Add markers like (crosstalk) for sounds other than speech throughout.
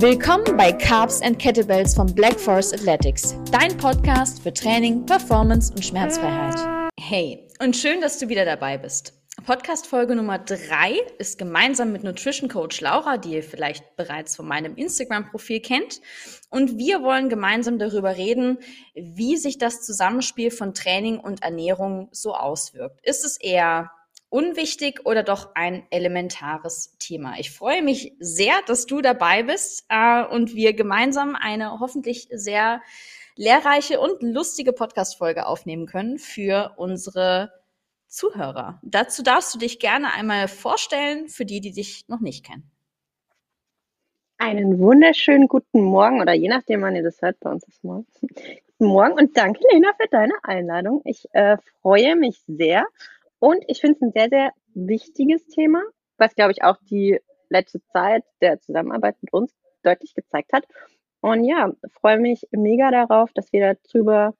Willkommen bei Carbs and Kettlebells von Black Forest Athletics, dein Podcast für Training, Performance und Schmerzfreiheit. Hey, und schön, dass du wieder dabei bist. Podcast-Folge Nummer drei ist gemeinsam mit Nutrition Coach Laura, die ihr vielleicht bereits von meinem Instagram-Profil kennt. Und wir wollen gemeinsam darüber reden, wie sich das Zusammenspiel von Training und Ernährung so auswirkt. Ist es eher unwichtig oder doch ein elementares Thema? Ich freue mich sehr, dass du dabei bist äh, und wir gemeinsam eine hoffentlich sehr lehrreiche und lustige Podcast-Folge aufnehmen können für unsere Zuhörer. Dazu darfst du dich gerne einmal vorstellen für die, die dich noch nicht kennen. Einen wunderschönen guten Morgen oder je nachdem, wann ihr das hört, bei uns ist morgen. (laughs) Guten Morgen und danke, Lena, für deine Einladung. Ich äh, freue mich sehr und ich finde es ein sehr, sehr wichtiges Thema, was, glaube ich, auch die letzte Zeit der Zusammenarbeit mit uns deutlich gezeigt hat. Und ja, freue mich mega darauf, dass wir darüber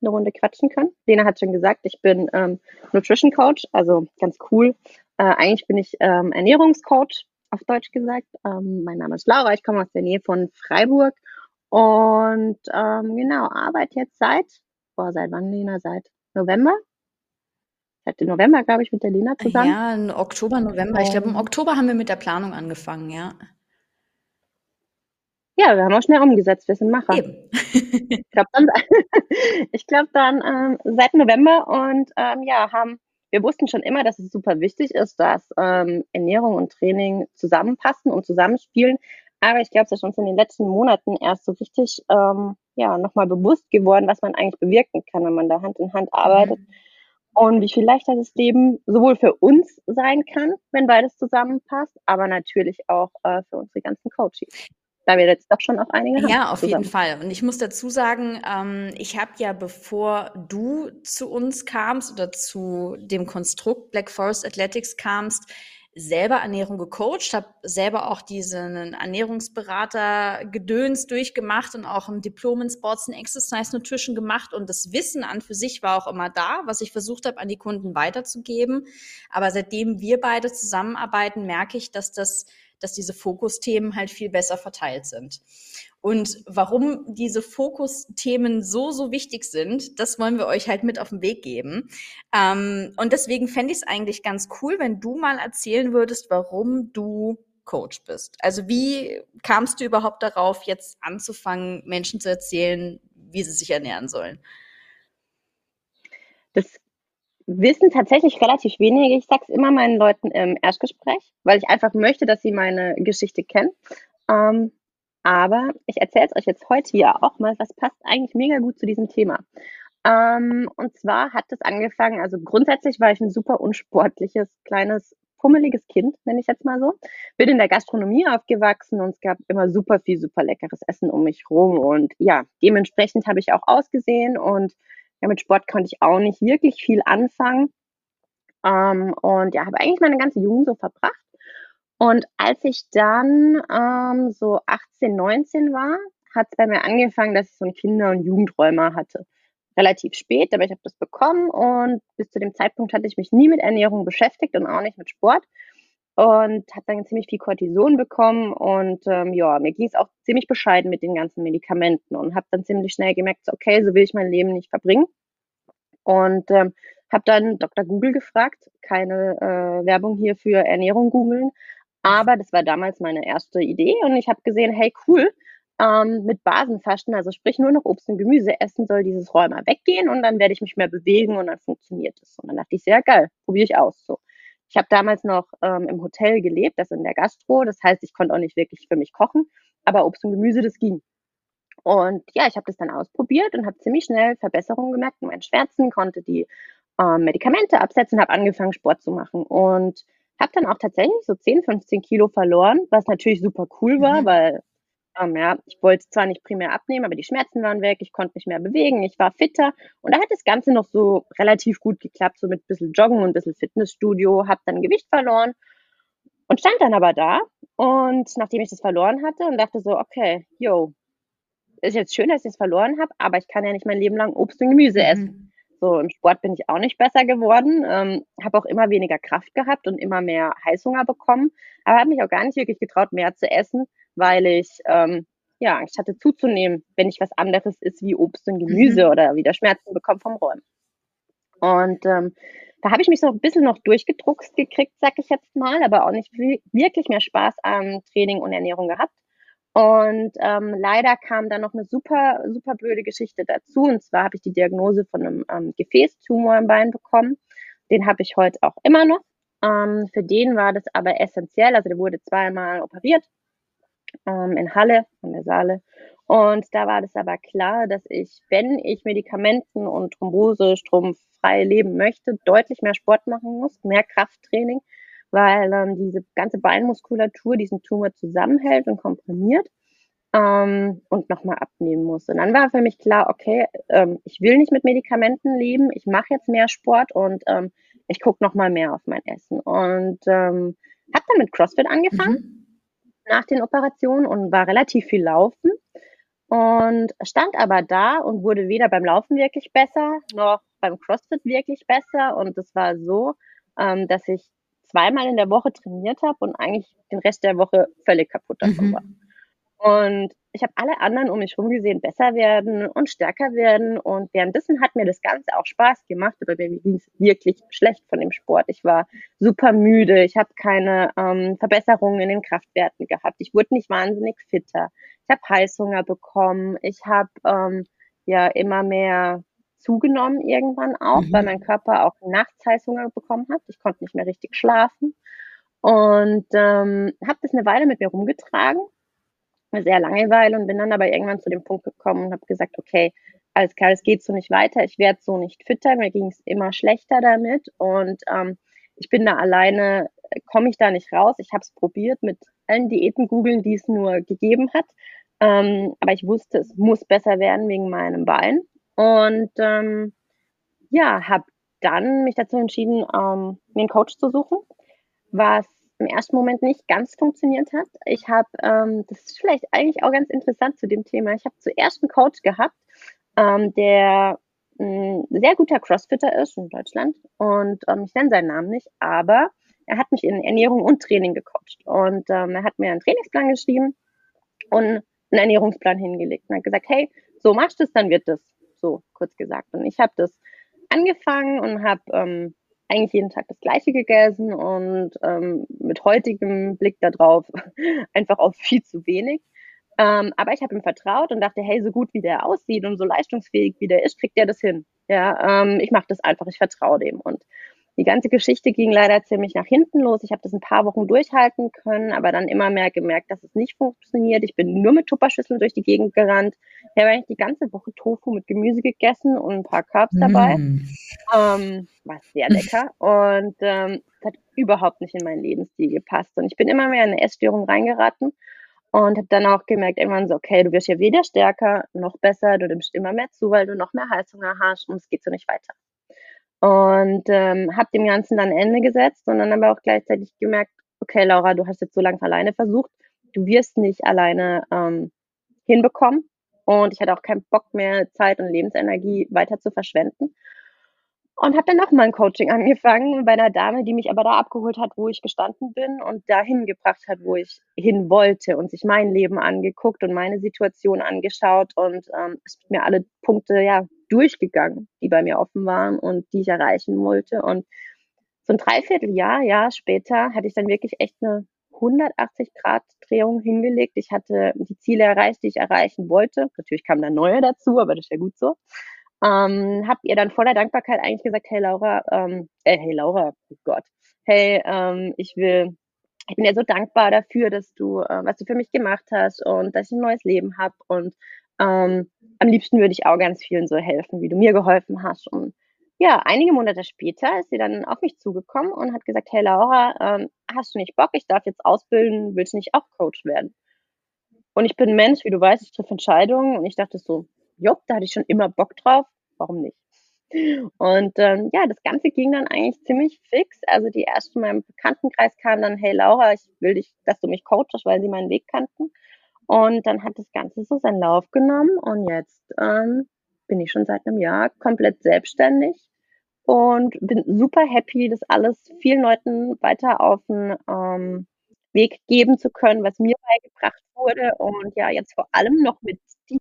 eine Runde quatschen können. Lena hat schon gesagt, ich bin ähm, Nutrition Coach, also ganz cool. Äh, eigentlich bin ich ähm, Ernährungscoach, auf Deutsch gesagt. Ähm, mein Name ist Laura, ich komme aus der Nähe von Freiburg und ähm, genau, arbeite jetzt seit, boah, seit wann, Lena? Seit November? Seit November, glaube ich, mit der Lena zusammen. Ja, im Oktober, November. Ich glaube, im Oktober haben wir mit der Planung angefangen, ja. Ja, wir haben auch schnell umgesetzt, wir sind Macher. Eben. ich glaube dann, (laughs) ich glaub dann ähm, seit November und ähm, ja, haben, wir wussten schon immer, dass es super wichtig ist, dass ähm, Ernährung und Training zusammenpassen und zusammenspielen. Aber ich glaube, es ist uns in den letzten Monaten erst so richtig ähm, ja, nochmal bewusst geworden, was man eigentlich bewirken kann, wenn man da Hand in Hand arbeitet. Mhm. Und wie viel leichter das Leben sowohl für uns sein kann, wenn beides zusammenpasst, aber natürlich auch äh, für unsere ganzen Coaches da wir jetzt doch schon auf einige haben. Ja, auf zusammen. jeden Fall. Und ich muss dazu sagen, ähm, ich habe ja, bevor du zu uns kamst oder zu dem Konstrukt Black Forest Athletics kamst, selber Ernährung gecoacht, habe selber auch diesen Ernährungsberater Gedöns durchgemacht und auch ein Diplom in Sports and Exercise Nutrition gemacht und das Wissen an für sich war auch immer da, was ich versucht habe an die Kunden weiterzugeben. Aber seitdem wir beide zusammenarbeiten, merke ich, dass das dass diese Fokusthemen halt viel besser verteilt sind. Und warum diese Fokusthemen so, so wichtig sind, das wollen wir euch halt mit auf den Weg geben. Ähm, und deswegen fände ich es eigentlich ganz cool, wenn du mal erzählen würdest, warum du Coach bist. Also wie kamst du überhaupt darauf, jetzt anzufangen, Menschen zu erzählen, wie sie sich ernähren sollen? Das wissen tatsächlich relativ wenige. Ich sage es immer meinen Leuten im Erstgespräch, weil ich einfach möchte, dass sie meine Geschichte kennen. Ähm, aber ich erzähle es euch jetzt heute hier auch mal, was passt eigentlich mega gut zu diesem Thema. Ähm, und zwar hat es angefangen, also grundsätzlich war ich ein super unsportliches, kleines, pummeliges Kind, nenne ich jetzt mal so. Bin in der Gastronomie aufgewachsen und es gab immer super viel, super leckeres Essen um mich rum. Und ja, dementsprechend habe ich auch ausgesehen und ja, mit Sport konnte ich auch nicht wirklich viel anfangen. Ähm, und ja, habe eigentlich meine ganze Jugend so verbracht. Und als ich dann ähm, so 18, 19 war, hat es bei mir angefangen, dass ich so ein Kinder- und Jugendräumer hatte. Relativ spät, aber ich habe das bekommen und bis zu dem Zeitpunkt hatte ich mich nie mit Ernährung beschäftigt und auch nicht mit Sport und habe dann ziemlich viel Cortison bekommen und ähm, ja, mir ging es auch ziemlich bescheiden mit den ganzen Medikamenten und habe dann ziemlich schnell gemerkt, so, okay, so will ich mein Leben nicht verbringen und ähm, habe dann Dr. Google gefragt, keine äh, Werbung hier für Ernährung googeln, aber das war damals meine erste Idee und ich habe gesehen, hey cool, ähm, mit Basenfasten, also sprich nur noch Obst und Gemüse essen, soll dieses Rheuma weggehen und dann werde ich mich mehr bewegen und dann funktioniert es. Und dann dachte ich, sehr geil, probiere ich aus. So. Ich habe damals noch ähm, im Hotel gelebt, das in der Gastro. Das heißt, ich konnte auch nicht wirklich für mich kochen, aber Obst und Gemüse, das ging. Und ja, ich habe das dann ausprobiert und habe ziemlich schnell Verbesserungen gemerkt in meinen Schmerzen, konnte die ähm, Medikamente absetzen, habe angefangen, Sport zu machen und habe dann auch tatsächlich so 10, 15 Kilo verloren, was natürlich super cool war, mhm. weil ähm, ja, ich wollte zwar nicht primär abnehmen, aber die Schmerzen waren weg, ich konnte mich mehr bewegen, ich war fitter und da hat das Ganze noch so relativ gut geklappt, so mit ein bisschen Joggen und ein bisschen Fitnessstudio, habe dann Gewicht verloren und stand dann aber da und nachdem ich das verloren hatte und dachte so, okay, yo, ist jetzt schön, dass ich es verloren habe, aber ich kann ja nicht mein Leben lang Obst und Gemüse mhm. So, im Sport bin ich auch nicht besser geworden, ähm, habe auch immer weniger Kraft gehabt und immer mehr Heißhunger bekommen, aber habe mich auch gar nicht wirklich getraut, mehr zu essen, weil ich ähm, ja Angst hatte zuzunehmen, wenn ich was anderes ist wie Obst und Gemüse mhm. oder wieder Schmerzen bekomme vom Räumen. Und ähm, da habe ich mich so ein bisschen noch durchgedruckst gekriegt, sag ich jetzt mal, aber auch nicht wirklich mehr Spaß am Training und Ernährung gehabt. Und ähm, leider kam dann noch eine super, super blöde Geschichte dazu. Und zwar habe ich die Diagnose von einem ähm, Gefäßtumor im Bein bekommen. Den habe ich heute auch immer noch. Ähm, für den war das aber essentiell. Also der wurde zweimal operiert ähm, in Halle, an der Saale. Und da war das aber klar, dass ich, wenn ich Medikamenten und Thrombose, stromfrei leben möchte, deutlich mehr Sport machen muss, mehr Krafttraining, weil ähm, diese ganze Beinmuskulatur diesen Tumor zusammenhält und komprimiert ähm, und nochmal abnehmen muss. Und dann war für mich klar, okay, ähm, ich will nicht mit Medikamenten leben, ich mache jetzt mehr Sport und ähm, ich gucke nochmal mehr auf mein Essen. Und ähm, habe dann mit CrossFit angefangen mhm. nach den Operationen und war relativ viel laufen und stand aber da und wurde weder beim Laufen wirklich besser noch beim CrossFit wirklich besser. Und es war so, ähm, dass ich zweimal in der Woche trainiert habe und eigentlich den Rest der Woche völlig kaputt davon mhm. war. Und ich habe alle anderen um mich herum gesehen besser werden und stärker werden. Und währenddessen hat mir das Ganze auch Spaß gemacht, aber mir ging es wirklich schlecht von dem Sport. Ich war super müde, ich habe keine ähm, Verbesserungen in den Kraftwerten gehabt. Ich wurde nicht wahnsinnig fitter. Ich habe Heißhunger bekommen. Ich habe ähm, ja immer mehr zugenommen irgendwann auch, mhm. weil mein Körper auch nachts Heißhunger bekommen hat. Ich konnte nicht mehr richtig schlafen und ähm, habe das eine Weile mit mir rumgetragen, eine sehr lange Weile und bin dann aber irgendwann zu dem Punkt gekommen und habe gesagt, okay, alles klar, es geht so nicht weiter, ich werde so nicht fitter, mir ging es immer schlechter damit und ähm, ich bin da alleine, komme ich da nicht raus. Ich habe es probiert mit allen Diäten googeln, die es nur gegeben hat. Ähm, aber ich wusste, es muss besser werden wegen meinem Bein. Und ähm, ja, habe dann mich dazu entschieden, ähm, mir einen Coach zu suchen, was im ersten Moment nicht ganz funktioniert hat. Ich habe, ähm, das ist vielleicht eigentlich auch ganz interessant zu dem Thema, ich habe zuerst einen Coach gehabt, ähm, der ein sehr guter Crossfitter ist in Deutschland und ähm, ich nenne seinen Namen nicht, aber er hat mich in Ernährung und Training gecoacht. Und ähm, er hat mir einen Trainingsplan geschrieben und einen Ernährungsplan hingelegt und hat gesagt, hey, so machst du es, dann wird das so kurz gesagt. Und ich habe das angefangen und habe ähm, eigentlich jeden Tag das Gleiche gegessen und ähm, mit heutigem Blick darauf (laughs) einfach auch viel zu wenig. Ähm, aber ich habe ihm vertraut und dachte, hey, so gut wie der aussieht und so leistungsfähig wie der ist, kriegt der das hin. Ja, ähm, ich mache das einfach, ich vertraue dem. Und die ganze Geschichte ging leider ziemlich nach hinten los. Ich habe das ein paar Wochen durchhalten können, aber dann immer mehr gemerkt, dass es nicht funktioniert. Ich bin nur mit Tupperschüsseln durch die Gegend gerannt. Ich habe eigentlich die ganze Woche Tofu mit Gemüse gegessen und ein paar Carbs dabei. Mm. Ähm, war sehr lecker und ähm, es hat überhaupt nicht in meinen Lebensstil gepasst. Und ich bin immer mehr in eine Essstörung reingeraten und habe dann auch gemerkt, irgendwann so, okay, du wirst ja weder stärker noch besser, du nimmst immer mehr zu, weil du noch mehr Heißhunger hast und es geht so nicht weiter. Und ähm, habe dem Ganzen dann Ende gesetzt und dann aber auch gleichzeitig gemerkt, okay, Laura, du hast jetzt so lange alleine versucht, du wirst nicht alleine ähm, hinbekommen. Und ich hatte auch keinen Bock mehr, Zeit und Lebensenergie weiter zu verschwenden. Und habe dann nochmal ein Coaching (laughs) angefangen bei einer Dame, die mich aber da abgeholt hat, wo ich gestanden bin und dahin gebracht hat, wo ich hin wollte und sich mein Leben angeguckt und meine Situation angeschaut und ähm, ist mir alle Punkte ja durchgegangen, die bei mir offen waren und die ich erreichen wollte. Und so ein Dreivierteljahr, Jahr später hatte ich dann wirklich echt eine 180 Grad Drehung hingelegt. Ich hatte die Ziele erreicht, die ich erreichen wollte. Natürlich kamen da neue dazu, aber das ist ja gut so. Ähm, hab ihr dann voller Dankbarkeit eigentlich gesagt, hey Laura, ähm, äh, hey Laura, oh Gott, hey, ähm, ich will, ich bin dir so dankbar dafür, dass du, äh, was du für mich gemacht hast und dass ich ein neues Leben habe und ähm, am liebsten würde ich auch ganz vielen so helfen, wie du mir geholfen hast. Und ja, einige Monate später ist sie dann auf mich zugekommen und hat gesagt, hey Laura, ähm, hast du nicht Bock? Ich darf jetzt ausbilden, willst du nicht auch Coach werden? Und ich bin Mensch, wie du weißt, ich treffe Entscheidungen und ich dachte so, jopp, da hatte ich schon immer Bock drauf, warum nicht? Und ähm, ja, das Ganze ging dann eigentlich ziemlich fix. Also die ersten in meinem Bekanntenkreis kamen dann, hey Laura, ich will dich, dass du mich coachst, weil sie meinen Weg kannten. Und dann hat das Ganze so seinen Lauf genommen und jetzt ähm, bin ich schon seit einem Jahr komplett selbstständig und bin super happy, das alles vielen Leuten weiter auf 'n, ähm, Weg geben zu können, was mir beigebracht wurde und ja, jetzt vor allem noch mit dir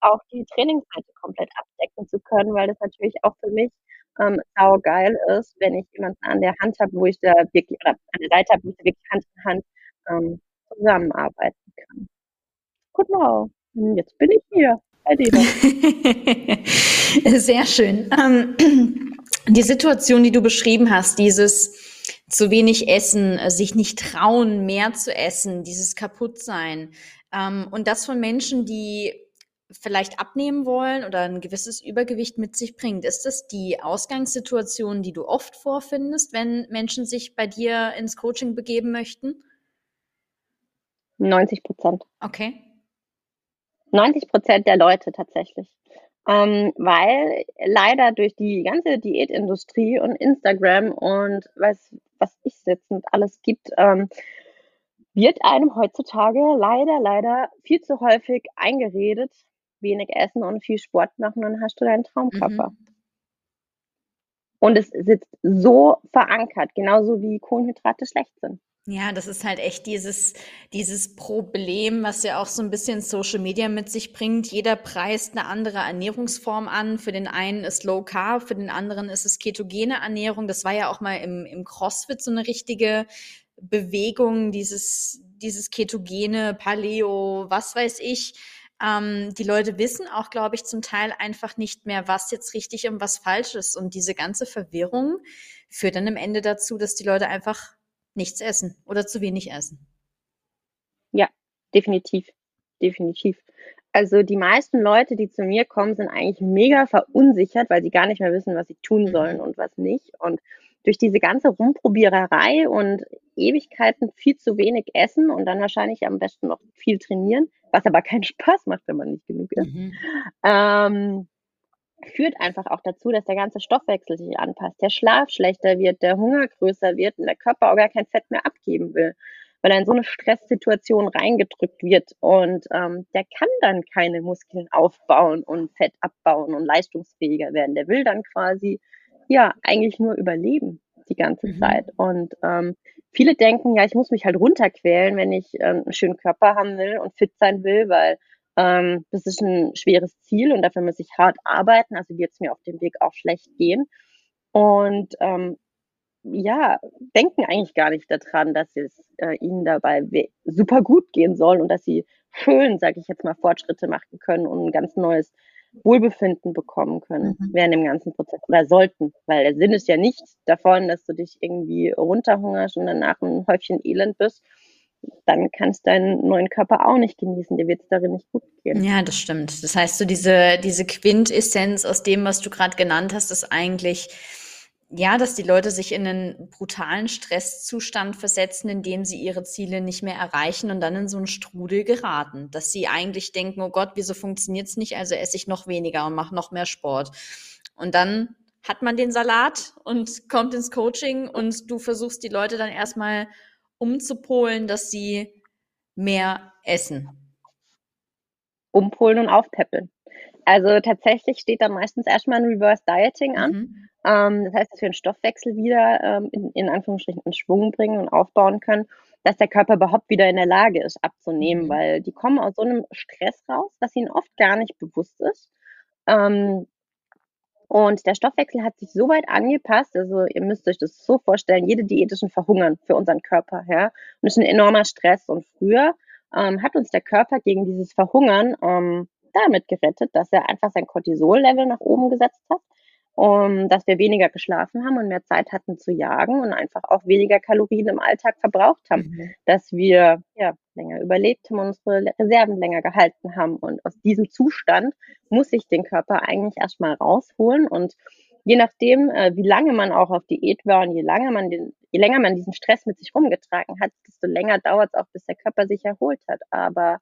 auch die Trainingsseite komplett abdecken zu können, weil das natürlich auch für mich, ähm, saugeil ist, wenn ich jemanden an der Hand habe, wo ich da wirklich oder an der Seite habe, wo ich da wirklich Hand in Hand, ähm, zusammenarbeiten kann. Genau. Und jetzt bin ich hier bei dir. (laughs) Sehr schön. Ähm, (clears throat) die Situation, die du beschrieben hast, dieses zu wenig Essen, äh, sich nicht trauen, mehr zu essen, dieses Kaputtsein, ähm, und das von Menschen, die vielleicht abnehmen wollen oder ein gewisses Übergewicht mit sich bringt. Ist das die Ausgangssituation, die du oft vorfindest, wenn Menschen sich bei dir ins Coaching begeben möchten? 90 Prozent. Okay. 90 Prozent der Leute tatsächlich. Ähm, weil leider durch die ganze Diätindustrie und Instagram und was, was ich jetzt und alles gibt, ähm, wird einem heutzutage leider, leider viel zu häufig eingeredet, wenig essen und viel Sport machen, dann hast du deinen Traumkörper. Mhm. Und es sitzt so verankert, genauso wie Kohlenhydrate schlecht sind. Ja, das ist halt echt dieses, dieses Problem, was ja auch so ein bisschen Social Media mit sich bringt. Jeder preist eine andere Ernährungsform an. Für den einen ist Low Carb, für den anderen ist es ketogene Ernährung. Das war ja auch mal im, im CrossFit so eine richtige Bewegung, dieses, dieses ketogene Paleo, was weiß ich. Ähm, die Leute wissen auch, glaube ich, zum Teil einfach nicht mehr, was jetzt richtig und was falsch ist. Und diese ganze Verwirrung führt dann am Ende dazu, dass die Leute einfach nichts essen oder zu wenig essen. Ja, definitiv. Definitiv. Also die meisten Leute, die zu mir kommen, sind eigentlich mega verunsichert, weil sie gar nicht mehr wissen, was sie tun sollen und was nicht. Und durch diese ganze Rumprobiererei und Ewigkeiten viel zu wenig essen und dann wahrscheinlich am besten noch viel trainieren, was aber keinen Spaß macht, wenn man nicht genug isst, mhm. ähm, führt einfach auch dazu, dass der ganze Stoffwechsel sich anpasst, der Schlaf schlechter wird, der Hunger größer wird und der Körper auch gar kein Fett mehr abgeben will, weil er in so eine Stresssituation reingedrückt wird und ähm, der kann dann keine Muskeln aufbauen und Fett abbauen und leistungsfähiger werden. Der will dann quasi ja eigentlich nur überleben die ganze mhm. Zeit und ähm, viele denken, ja, ich muss mich halt runterquälen, wenn ich äh, einen schönen Körper haben will und fit sein will, weil ähm, das ist ein schweres Ziel und dafür muss ich hart arbeiten. Also wird es mir auf dem Weg auch schlecht gehen. Und ähm, ja, denken eigentlich gar nicht daran, dass es äh, ihnen dabei super gut gehen soll und dass sie schön, sage ich jetzt mal, Fortschritte machen können und ein ganz neues Wohlbefinden bekommen können mhm. während dem ganzen Prozess oder sollten, weil der Sinn ist ja nicht davon, dass du dich irgendwie runterhungerst und danach ein Häufchen Elend bist, dann kannst du deinen neuen Körper auch nicht genießen. Dir wird es darin nicht gut gehen. Ja, das stimmt. Das heißt, so diese, diese Quintessenz aus dem, was du gerade genannt hast, ist eigentlich, ja, dass die Leute sich in einen brutalen Stresszustand versetzen, in dem sie ihre Ziele nicht mehr erreichen und dann in so einen Strudel geraten. Dass sie eigentlich denken, oh Gott, wieso funktioniert es nicht? Also esse ich noch weniger und mache noch mehr Sport. Und dann hat man den Salat und kommt ins Coaching und du versuchst die Leute dann erstmal umzupolen, dass sie mehr essen? Umpolen und aufpäppeln. Also tatsächlich steht da meistens erstmal ein Reverse Dieting an. Mhm. Ähm, das heißt, dass wir den Stoffwechsel wieder ähm, in, in, Anführungsstrichen in Schwung bringen und aufbauen können, dass der Körper überhaupt wieder in der Lage ist, abzunehmen, mhm. weil die kommen aus so einem Stress raus, was ihnen oft gar nicht bewusst ist. Ähm, und der Stoffwechsel hat sich so weit angepasst, also ihr müsst euch das so vorstellen, jede Diät ist ein Verhungern für unseren Körper, ja. Und es ist ein enormer Stress. Und früher ähm, hat uns der Körper gegen dieses Verhungern ähm, damit gerettet, dass er einfach sein Cortisol-Level nach oben gesetzt hat um, dass wir weniger geschlafen haben und mehr Zeit hatten zu jagen und einfach auch weniger Kalorien im Alltag verbraucht haben, mhm. dass wir ja, länger überlebt haben und unsere Reserven länger gehalten haben. Und aus diesem Zustand muss ich den Körper eigentlich erstmal rausholen und je nachdem, äh, wie lange man auch auf Diät war und je lange man den, je länger man diesen Stress mit sich rumgetragen hat, desto länger dauert es auch, bis der Körper sich erholt hat. Aber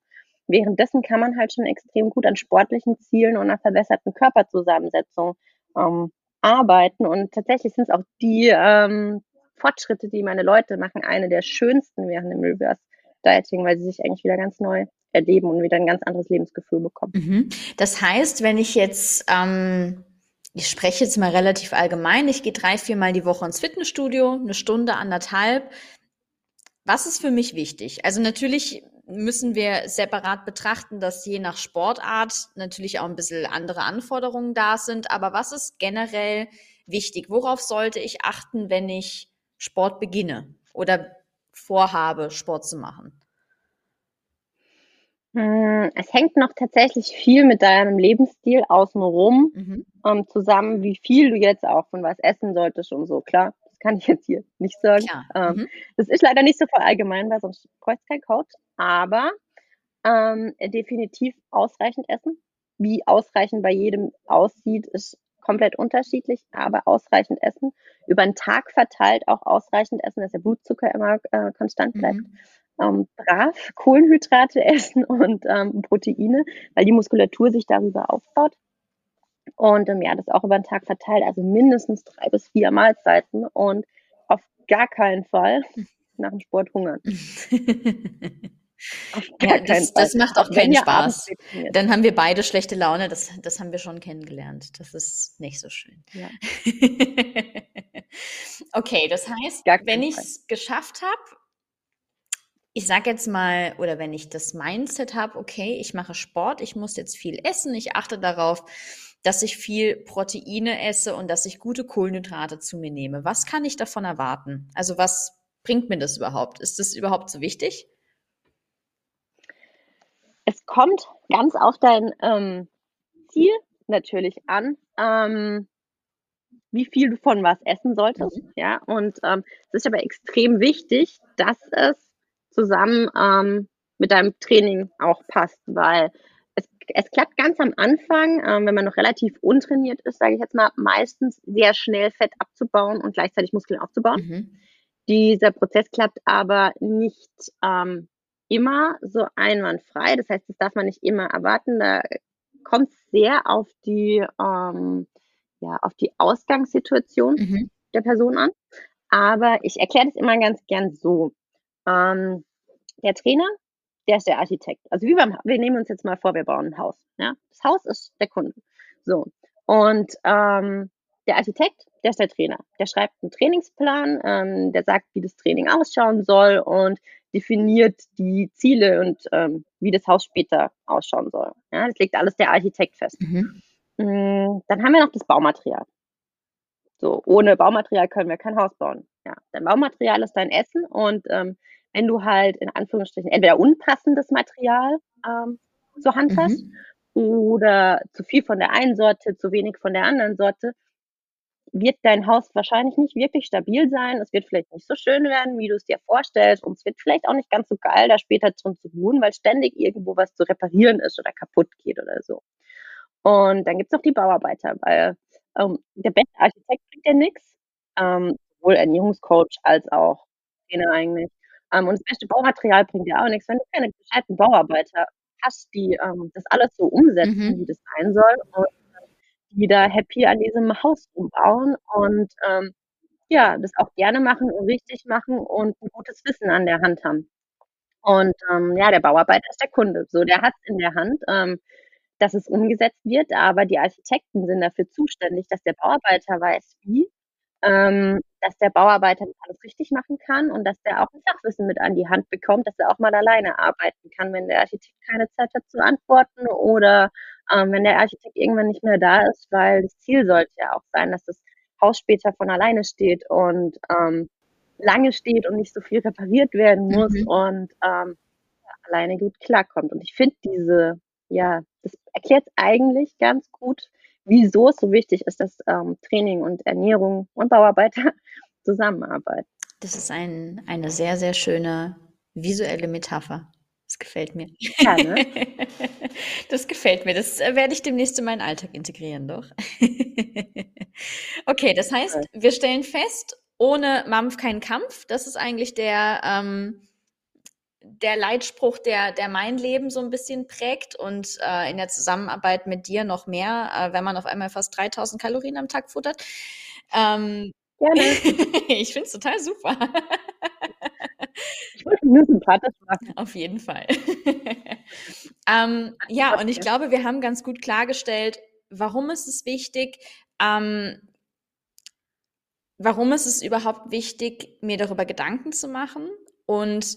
währenddessen kann man halt schon extrem gut an sportlichen Zielen und einer verbesserten Körperzusammensetzung ähm, arbeiten. Und tatsächlich sind es auch die ähm, Fortschritte, die meine Leute machen, eine der schönsten während dem Reverse Dieting, weil sie sich eigentlich wieder ganz neu erleben und wieder ein ganz anderes Lebensgefühl bekommen. Mhm. Das heißt, wenn ich jetzt, ähm, ich spreche jetzt mal relativ allgemein, ich gehe drei, viermal die Woche ins Fitnessstudio, eine Stunde, anderthalb. Was ist für mich wichtig? Also natürlich müssen wir separat betrachten, dass je nach Sportart natürlich auch ein bisschen andere Anforderungen da sind. Aber was ist generell wichtig? Worauf sollte ich achten, wenn ich Sport beginne oder vorhabe, Sport zu machen? Hm, es hängt noch tatsächlich viel mit deinem Lebensstil außenrum mhm. ähm, zusammen, wie viel du jetzt auch von was essen solltest und so. Klar, das kann ich jetzt hier nicht sagen. Ähm, mhm. Das ist leider nicht so allgemein, weil sonst bräuchte kein Coach. Aber ähm, definitiv ausreichend essen. Wie ausreichend bei jedem aussieht, ist komplett unterschiedlich, aber ausreichend essen. Über den Tag verteilt auch ausreichend essen, dass der Blutzucker immer äh, konstant bleibt. Mhm. Ähm, brav Kohlenhydrate (laughs) essen und ähm, Proteine, weil die Muskulatur sich darüber aufbaut. Und ähm, ja, das auch über den Tag verteilt, also mindestens drei bis vier Mahlzeiten und auf gar keinen Fall (laughs) nach dem Sport hungern. (laughs) Ja, das, das, macht auch keinen Spaß. Dann haben wir beide schlechte Laune. Das, das haben wir schon kennengelernt. Das ist nicht so schön. Ja. (laughs) okay, das heißt, wenn ich es geschafft habe, ich sage jetzt mal, oder wenn ich das Mindset habe, okay, ich mache Sport, ich muss jetzt viel essen, ich achte darauf, dass ich viel Proteine esse und dass ich gute Kohlenhydrate zu mir nehme. Was kann ich davon erwarten? Also was bringt mir das überhaupt? Ist das überhaupt so wichtig? Es kommt ganz auf dein ähm, Ziel natürlich an, ähm, wie viel du von was essen solltest. Mhm. Ja, und ähm, es ist aber extrem wichtig, dass es zusammen ähm, mit deinem Training auch passt, weil es, klappt ganz am Anfang, ähm, wenn man noch relativ untrainiert ist, sage ich jetzt mal, meistens sehr schnell Fett abzubauen und gleichzeitig Muskeln aufzubauen. Mhm. Dieser Prozess klappt aber nicht ähm, immer so einwandfrei. Das heißt, das darf man nicht immer erwarten. Da kommt es sehr auf die, ähm, ja, auf die Ausgangssituation mhm. der Person an. Aber ich erkläre das immer ganz gern so. Ähm, der Trainer, der ist der Architekt. Also wie beim, wir nehmen uns jetzt mal vor, wir bauen ein Haus. Ja? Das Haus ist der Kunde. So. Und ähm, der Architekt, der ist der Trainer. Der schreibt einen Trainingsplan, ähm, der sagt, wie das Training ausschauen soll und definiert die Ziele und ähm, wie das Haus später ausschauen soll. Ja, das legt alles der Architekt fest. Mhm. Mm, dann haben wir noch das Baumaterial. So, ohne Baumaterial können wir kein Haus bauen. Ja, dein Baumaterial ist dein Essen und ähm, wenn du halt in Anführungsstrichen entweder unpassendes Material ähm, zur Hand mhm. hast oder zu viel von der einen Sorte, zu wenig von der anderen Sorte, wird dein Haus wahrscheinlich nicht wirklich stabil sein. Es wird vielleicht nicht so schön werden, wie du es dir vorstellst. Und es wird vielleicht auch nicht ganz so geil, da später drin zu wohnen, weil ständig irgendwo was zu reparieren ist oder kaputt geht oder so. Und dann gibt es noch die Bauarbeiter, weil ähm, der beste Architekt kriegt ja nichts, ähm, sowohl Ernährungscoach als auch Trainer eigentlich. Ähm, und das beste Baumaterial bringt ja auch nichts, wenn du keine gescheiten Bauarbeiter hast, die ähm, das alles so umsetzen, mhm. wie das sein soll. Und die da happy an diesem Haus umbauen und ähm, ja, das auch gerne machen und richtig machen und ein gutes Wissen an der Hand haben. Und ähm, ja, der Bauarbeiter ist der Kunde. So, der hat es in der Hand, ähm, dass es umgesetzt wird, aber die Architekten sind dafür zuständig, dass der Bauarbeiter weiß, wie ähm, dass der Bauarbeiter alles richtig machen kann und dass der auch ein Fachwissen mit an die Hand bekommt, dass er auch mal alleine arbeiten kann, wenn der Architekt keine Zeit hat zu antworten oder ähm, wenn der Architekt irgendwann nicht mehr da ist, weil das Ziel sollte ja auch sein, dass das Haus später von alleine steht und ähm, lange steht und nicht so viel repariert werden muss mhm. und ähm, alleine gut klarkommt. Und ich finde diese, ja, das erklärt eigentlich ganz gut, wieso es so wichtig ist, dass ähm, Training und Ernährung und Bauarbeiter (laughs) zusammenarbeiten. Das ist ein, eine sehr, sehr schöne visuelle Metapher. Das gefällt mir. Ja, ne? (laughs) Das gefällt mir. Das äh, werde ich demnächst in meinen Alltag integrieren, doch. (laughs) okay, das heißt, wir stellen fest, ohne Mampf kein Kampf. Das ist eigentlich der, ähm, der Leitspruch, der, der mein Leben so ein bisschen prägt und äh, in der Zusammenarbeit mit dir noch mehr, äh, wenn man auf einmal fast 3000 Kalorien am Tag futtert. Ähm, Gerne. (laughs) ich finde es total super. ich muss nur sympathisch machen. Auf jeden Fall. (laughs) ähm, ja, und ich glaube, wir haben ganz gut klargestellt, warum ist es wichtig, ähm, warum ist es überhaupt wichtig, mir darüber Gedanken zu machen und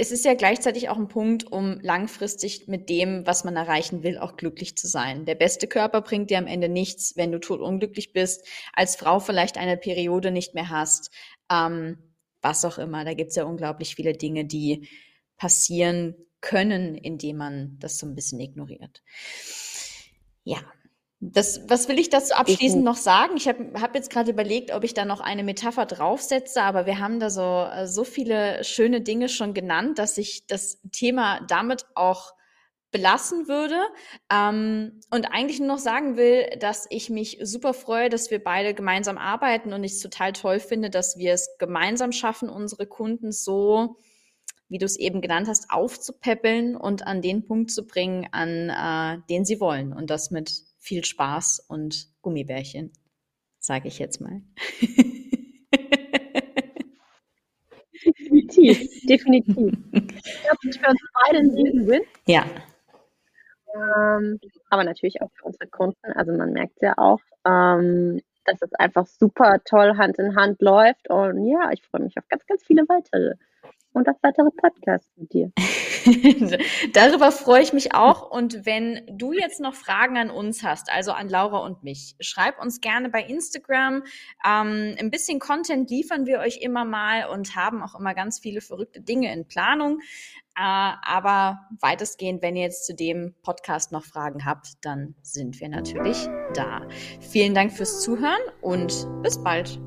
es ist ja gleichzeitig auch ein Punkt, um langfristig mit dem, was man erreichen will, auch glücklich zu sein. Der beste Körper bringt dir am Ende nichts, wenn du totunglücklich bist, als Frau vielleicht eine Periode nicht mehr hast, ähm, was auch immer. Da gibt es ja unglaublich viele Dinge, die passieren können, indem man das so ein bisschen ignoriert. Ja, das, was will ich dazu abschließend noch sagen? Ich habe hab jetzt gerade überlegt, ob ich da noch eine Metapher draufsetze, aber wir haben da so, äh, so viele schöne Dinge schon genannt, dass ich das Thema damit auch belassen würde. Ähm, und eigentlich nur noch sagen will, dass ich mich super freue, dass wir beide gemeinsam arbeiten und ich es total toll finde, dass wir es gemeinsam schaffen, unsere Kunden so, wie du es eben genannt hast, aufzupäppeln und an den Punkt zu bringen, an äh, den sie wollen. Und das mit viel Spaß und Gummibärchen, sage ich jetzt mal. definitiv, definitiv. Ich glaube, für uns beide ein Riesen-Win. Ja. Ähm, aber natürlich auch für unsere Kunden. Also man merkt ja auch, ähm, dass es einfach super toll Hand in Hand läuft. Und ja, ich freue mich auf ganz, ganz viele weitere und auf weitere Podcasts mit dir. (laughs) Darüber freue ich mich auch. Und wenn du jetzt noch Fragen an uns hast, also an Laura und mich, schreib uns gerne bei Instagram. Ähm, ein bisschen Content liefern wir euch immer mal und haben auch immer ganz viele verrückte Dinge in Planung. Äh, aber weitestgehend, wenn ihr jetzt zu dem Podcast noch Fragen habt, dann sind wir natürlich da. Vielen Dank fürs Zuhören und bis bald.